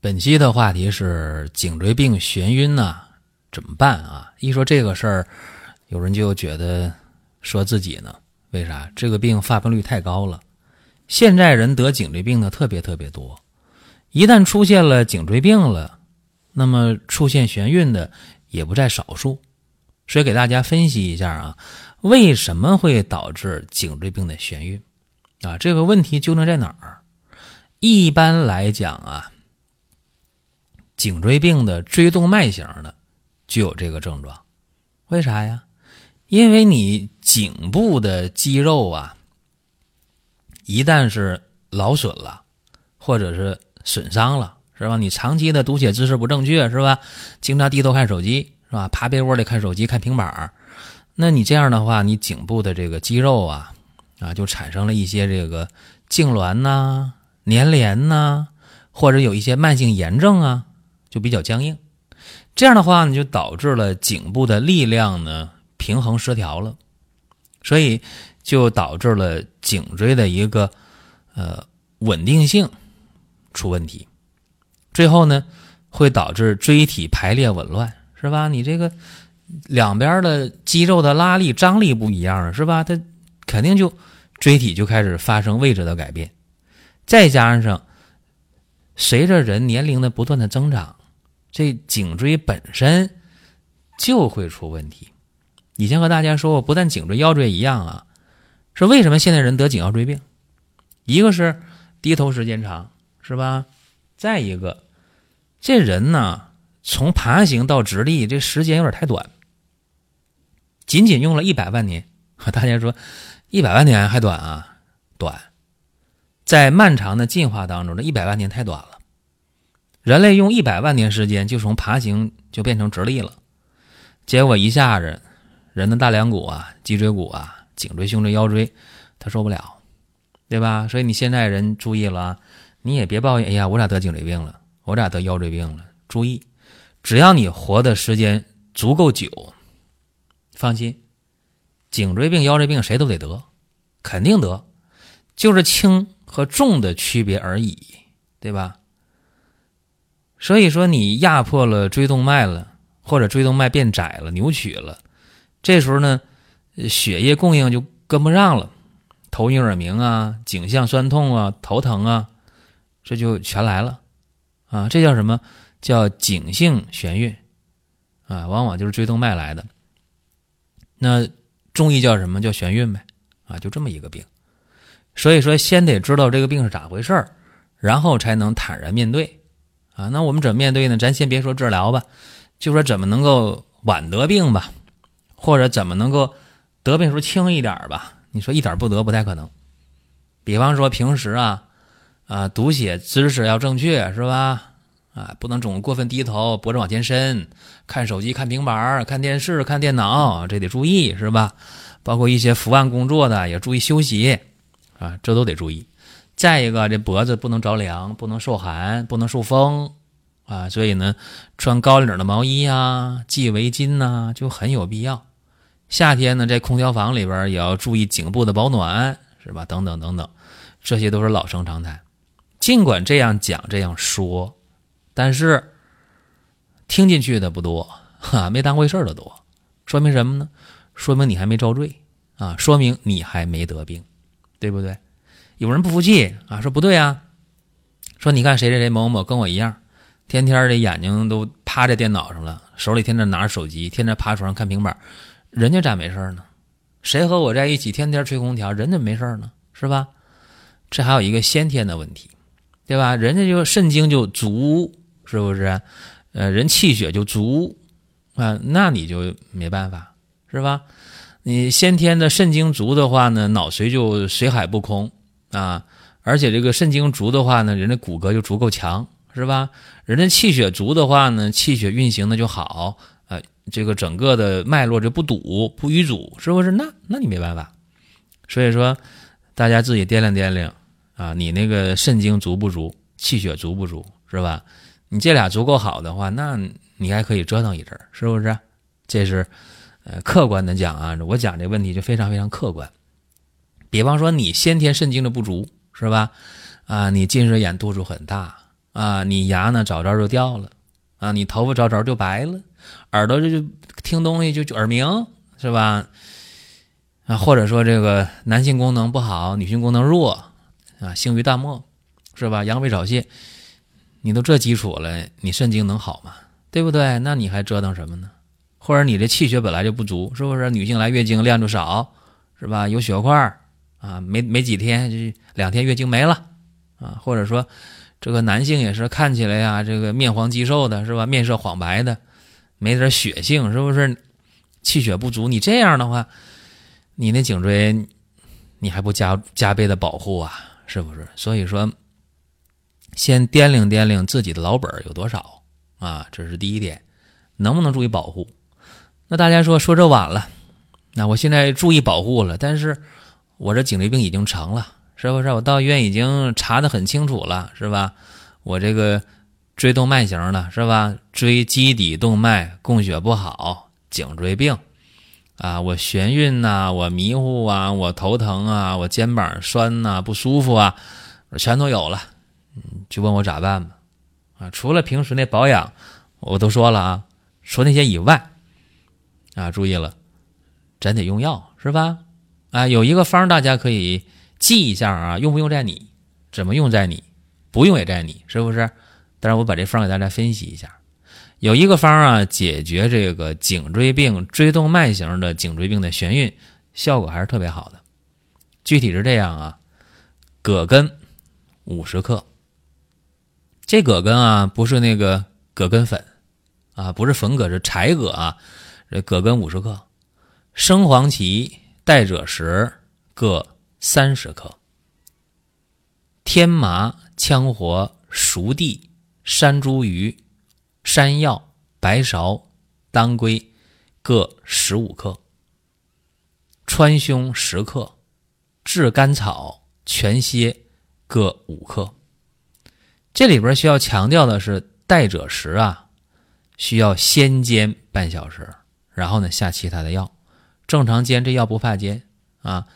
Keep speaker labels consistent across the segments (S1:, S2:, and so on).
S1: 本期的话题是颈椎病眩晕呐，怎么办啊？一说这个事儿，有人就觉得说自己呢，为啥？这个病发病率太高了，现在人得颈椎病的特别特别多，一旦出现了颈椎病了，那么出现眩晕的也不在少数。所以给大家分析一下啊，为什么会导致颈椎病的眩晕？啊，这个问题究竟在哪儿？一般来讲啊。颈椎病的椎动脉型的就有这个症状，为啥呀？因为你颈部的肌肉啊，一旦是劳损了，或者是损伤了，是吧？你长期的读写姿势不正确，是吧？经常低头看手机，是吧？趴被窝里看手机、看平板那你这样的话，你颈部的这个肌肉啊，啊，就产生了一些这个痉挛呐、粘连呐，或者有一些慢性炎症啊。就比较僵硬，这样的话呢，就导致了颈部的力量呢平衡失调了，所以就导致了颈椎的一个呃稳定性出问题，最后呢会导致椎体排列紊乱，是吧？你这个两边的肌肉的拉力张力不一样了，是吧？它肯定就椎体就开始发生位置的改变，再加上随着人年龄的不断的增长。这颈椎本身就会出问题。以前和大家说过，不但颈椎、腰椎一样啊，说为什么现在人得颈腰椎病？一个是低头时间长，是吧？再一个，这人呢，从爬行到直立，这时间有点太短，仅仅用了一百万年。和 大家说，一百万年还短啊？短，在漫长的进化当中，这一百万年太短了。人类用一百万年时间就从爬行就变成直立了，结果一下子，人的大梁骨啊、脊椎骨啊、颈椎、胸椎、腰椎，他受不了，对吧？所以你现在人注意了，你也别抱怨，哎呀，我咋得颈椎病了？我咋得腰椎病了？注意，只要你活的时间足够久，放心，颈椎病、腰椎病谁都得得，肯定得，就是轻和重的区别而已，对吧？所以说，你压迫了椎动脉了，或者椎动脉变窄了、扭曲了，这时候呢，血液供应就跟不上了，头晕耳鸣啊、颈项酸痛啊、头疼啊，这就全来了啊！这叫什么？叫颈性眩晕啊，往往就是椎动脉来的。那中医叫什么叫眩晕呗？啊，就这么一个病。所以说，先得知道这个病是咋回事儿，然后才能坦然面对。啊，那我们怎么面对呢？咱先别说治疗吧，就说怎么能够晚得病吧，或者怎么能够得病时候轻一点吧？你说一点不得不太可能。比方说平时啊，啊读写姿势要正确是吧？啊不能总过分低头，脖子往前伸，看手机、看平板、看电视、看电脑，这得注意是吧？包括一些伏案工作的也注意休息啊，这都得注意。再一个，这脖子不能着凉，不能受寒，不能受风，啊，所以呢，穿高领的毛衣啊，系围巾呐，就很有必要。夏天呢，在空调房里边也要注意颈部的保暖，是吧？等等等等，这些都是老生常谈。尽管这样讲这样说，但是听进去的不多，哈，没当回事的多。说明什么呢？说明你还没遭罪啊，说明你还没得病，对不对？有人不服气啊，说不对啊，说你看谁谁谁某某某跟我一样，天天的眼睛都趴在电脑上了，手里天天拿着手机，天天趴床上看平板，人家咋没事呢？谁和我在一起天天吹空调，人家没事呢？是吧？这还有一个先天的问题，对吧？人家就肾精就足，是不是？呃，人气血就足啊，那你就没办法，是吧？你先天的肾精足的话呢，脑髓就髓海不空。啊，而且这个肾精足的话呢，人的骨骼就足够强，是吧？人的气血足的话呢，气血运行的就好，呃，这个整个的脉络就不堵不淤阻，是不是？那那你没办法。所以说，大家自己掂量掂量啊，你那个肾精足不足，气血足不足，是吧？你这俩足够好的话，那你还可以折腾一阵，是不是？这是呃客观的讲啊，我讲这问题就非常非常客观。比方说你先天肾精的不足，是吧？啊，你近视眼度数很大啊，你牙呢早早就掉了啊，你头发早早就白了，耳朵就就听东西就耳鸣，是吧？啊，或者说这个男性功能不好，女性功能弱啊，性欲淡漠，是吧？阳痿早泄。你都这基础了，你肾精能好吗？对不对？那你还折腾什么呢？或者你这气血本来就不足，是不是？女性来月经量就少，是吧？有血块啊，没没几天就两天月经没了啊。或者说这个男性也是看起来呀，这个面黄肌瘦的，是吧？面色黄白的，没点血性，是不是？气血不足，你这样的话，你那颈椎你还不加加倍的保护啊？是不是？所以说。先掂量掂量自己的老本有多少啊，这是第一点，能不能注意保护？那大家说说这晚了，那我现在注意保护了，但是我这颈椎病已经成了，是不是？我到医院已经查的很清楚了，是吧？我这个椎动脉型的，是吧？椎基底动脉供血不好，颈椎病啊，我眩晕呐，我迷糊啊，我头疼啊，我肩膀酸呐，不舒服啊，全都有了。嗯就问我咋办吧，啊，除了平时那保养，我都说了啊，说那些以外，啊，注意了，咱得用药是吧？啊，有一个方大家可以记一下啊，用不用在你，怎么用在你，不用也在你，是不是？但是我把这方给大家分析一下，有一个方啊，解决这个颈椎病、椎动脉型的颈椎病的眩晕，效果还是特别好的。具体是这样啊，葛根五十克。这葛根啊，不是那个葛根粉，啊，不是粉葛，是柴葛啊。这葛根五十克，生黄芪、代赭石各三十克，天麻、羌活、熟地、山茱萸、山药、白芍、当归各十五克，川芎十克，炙甘草、全蝎各五克。这里边需要强调的是，代赭石啊，需要先煎半小时，然后呢下其他的药。正常煎这药不怕煎啊，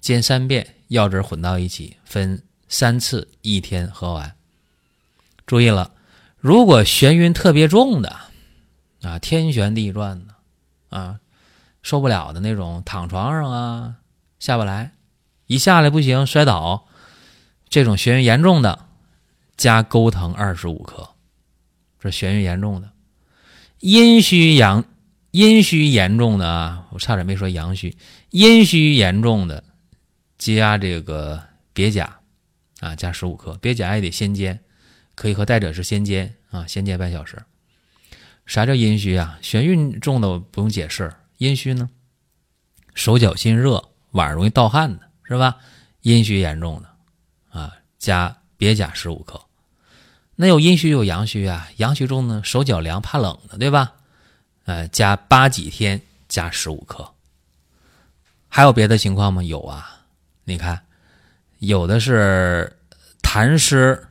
S1: 煎三遍，药汁混到一起，分三次，一天喝完。注意了，如果眩晕特别重的啊，天旋地转的啊，受不了的那种，躺床上啊下不来，一下来不行摔倒，这种眩晕严重的。加钩藤二十五克，这眩晕严重的，阴虚阳阴虚严重的啊，我差点没说阳虚，阴虚严重的加这个鳖甲啊，加十五克，鳖甲也得先煎，可以和代赭石先煎啊，先煎半小时。啥叫阴虚啊？眩晕重的我不用解释，阴虚呢，手脚心热，晚上容易盗汗的是吧？阴虚严重的啊，加鳖甲十五克。那有阴虚有阳虚啊，阳虚中呢手脚凉怕冷的，对吧？呃，加八几天加十五克。还有别的情况吗？有啊，你看，有的是痰湿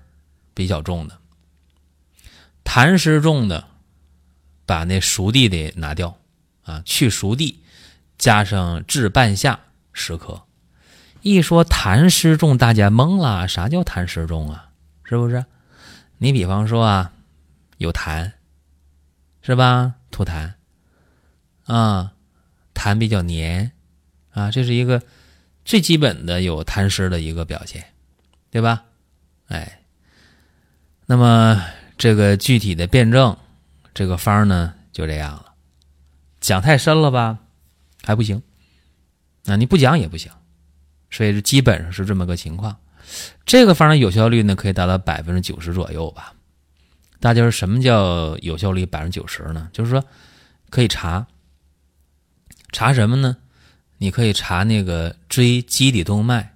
S1: 比较重的，痰湿重的，把那熟地得拿掉啊，去熟地，加上炙半夏十克。一说痰湿重，大家懵了，啥叫痰湿重啊？是不是？你比方说啊，有痰，是吧？吐痰，啊，痰比较黏，啊，这是一个最基本的有痰湿的一个表现，对吧？哎，那么这个具体的辩证，这个方呢就这样了。讲太深了吧，还不行，啊，你不讲也不行，所以基本上是这么个情况。这个方的有效率呢，可以达到百分之九十左右吧。大家说什么叫有效率百分之九十呢？就是说可以查查什么呢？你可以查那个椎基底动脉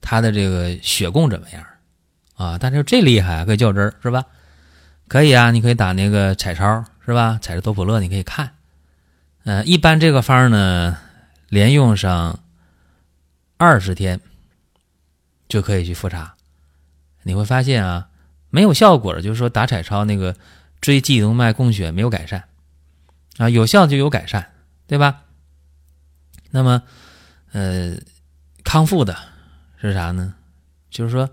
S1: 它的这个血供怎么样啊？但是这厉害，可以较真儿是吧？可以啊，你可以打那个彩超是吧？彩着多普勒你可以看。呃，一般这个方呢，连用上二十天就可以去复查。你会发现啊，没有效果了，就是说打彩超那个椎基动脉供血没有改善啊，有效就有改善，对吧？那么，呃，康复的是啥呢？就是说，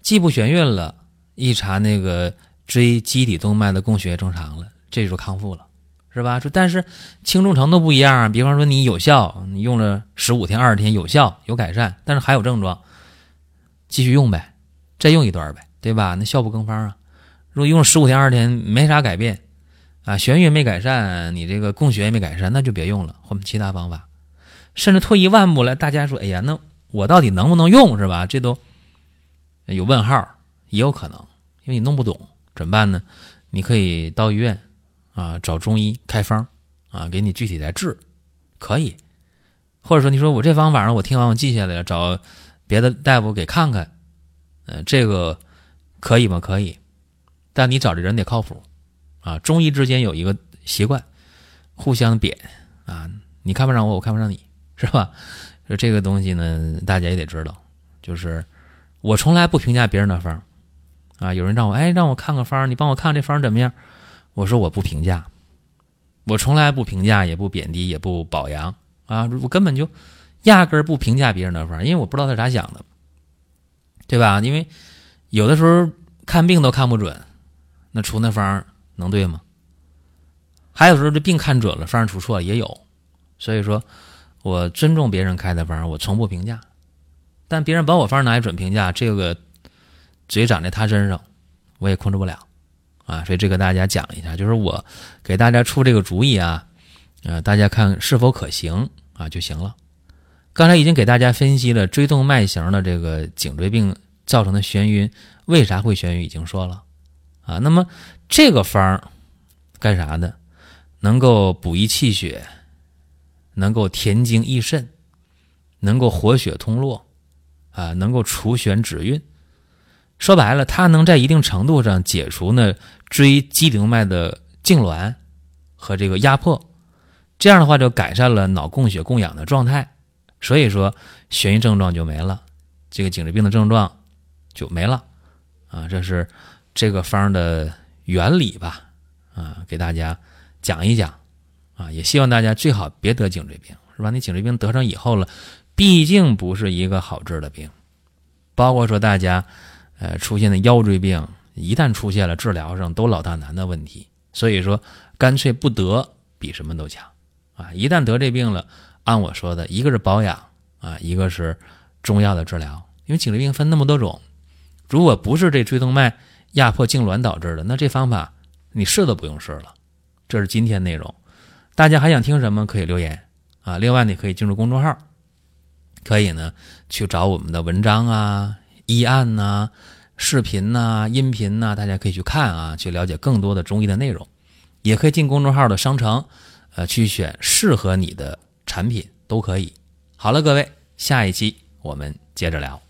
S1: 既不眩晕了，一查那个椎基底动脉的供血正常了，这就康复了，是吧？说但是轻重程度不一样。比方说你有效，你用了十五天、二十天有效有改善，但是还有症状，继续用呗，再用一段呗，对吧？那效不更方啊。如果用了十五天、二十天没啥改变，啊，眩晕没改善，你这个供血也没改善，那就别用了，换其他方法。甚至退一万步来，大家说：“哎呀，那我到底能不能用是吧？”这都有问号，也有可能，因为你弄不懂，怎么办呢？你可以到医院啊，找中医开方啊，给你具体来治，可以。或者说，你说我这方法我听完我记下来了，找别的大夫给看看，嗯，这个可以吗？可以，但你找的人得靠谱啊。中医之间有一个习惯，互相贬啊，你看不上我，我看不上你。是吧？说这个东西呢，大家也得知道，就是我从来不评价别人的方啊。有人让我哎，让我看个方，你帮我看看这方怎么样？我说我不评价，我从来不评价，也不贬低，也不表扬啊。我根本就压根儿不评价别人的方，因为我不知道他咋想的，对吧？因为有的时候看病都看不准，那出那方能对吗？还有时候这病看准了，方出错了也有，所以说。我尊重别人开的方，我从不评价。但别人把我方拿来准评价，这个嘴长在他身上，我也控制不了啊。所以这个大家讲一下，就是我给大家出这个主意啊，呃，大家看是否可行啊就行了。刚才已经给大家分析了椎动脉型的这个颈椎病造成的眩晕，为啥会眩晕已经说了啊。那么这个方干啥的？能够补益气血。能够填精益肾，能够活血通络，啊，能够除眩止晕。说白了，它能在一定程度上解除呢椎基动脉的痉挛和这个压迫，这样的话就改善了脑供血供氧的状态，所以说眩晕症状就没了，这个颈椎病的症状就没了，啊，这是这个方的原理吧，啊，给大家讲一讲。啊，也希望大家最好别得颈椎病，是吧？你颈椎病得上以后了，毕竟不是一个好治的病。包括说大家，呃，出现的腰椎病，一旦出现了，治疗上都老大难的问题。所以说，干脆不得比什么都强啊！一旦得这病了，按我说的，一个是保养啊，一个是中药的治疗。因为颈椎病分那么多种，如果不是这椎动脉压迫痉挛导致的，那这方法你试都不用试了。这是今天内容。大家还想听什么？可以留言啊！另外，你可以进入公众号，可以呢去找我们的文章啊、医案呐、视频呐、音频呐，大家可以去看啊，去了解更多的中医的内容。也可以进公众号的商城，呃，去选适合你的产品都可以。好了，各位，下一期我们接着聊。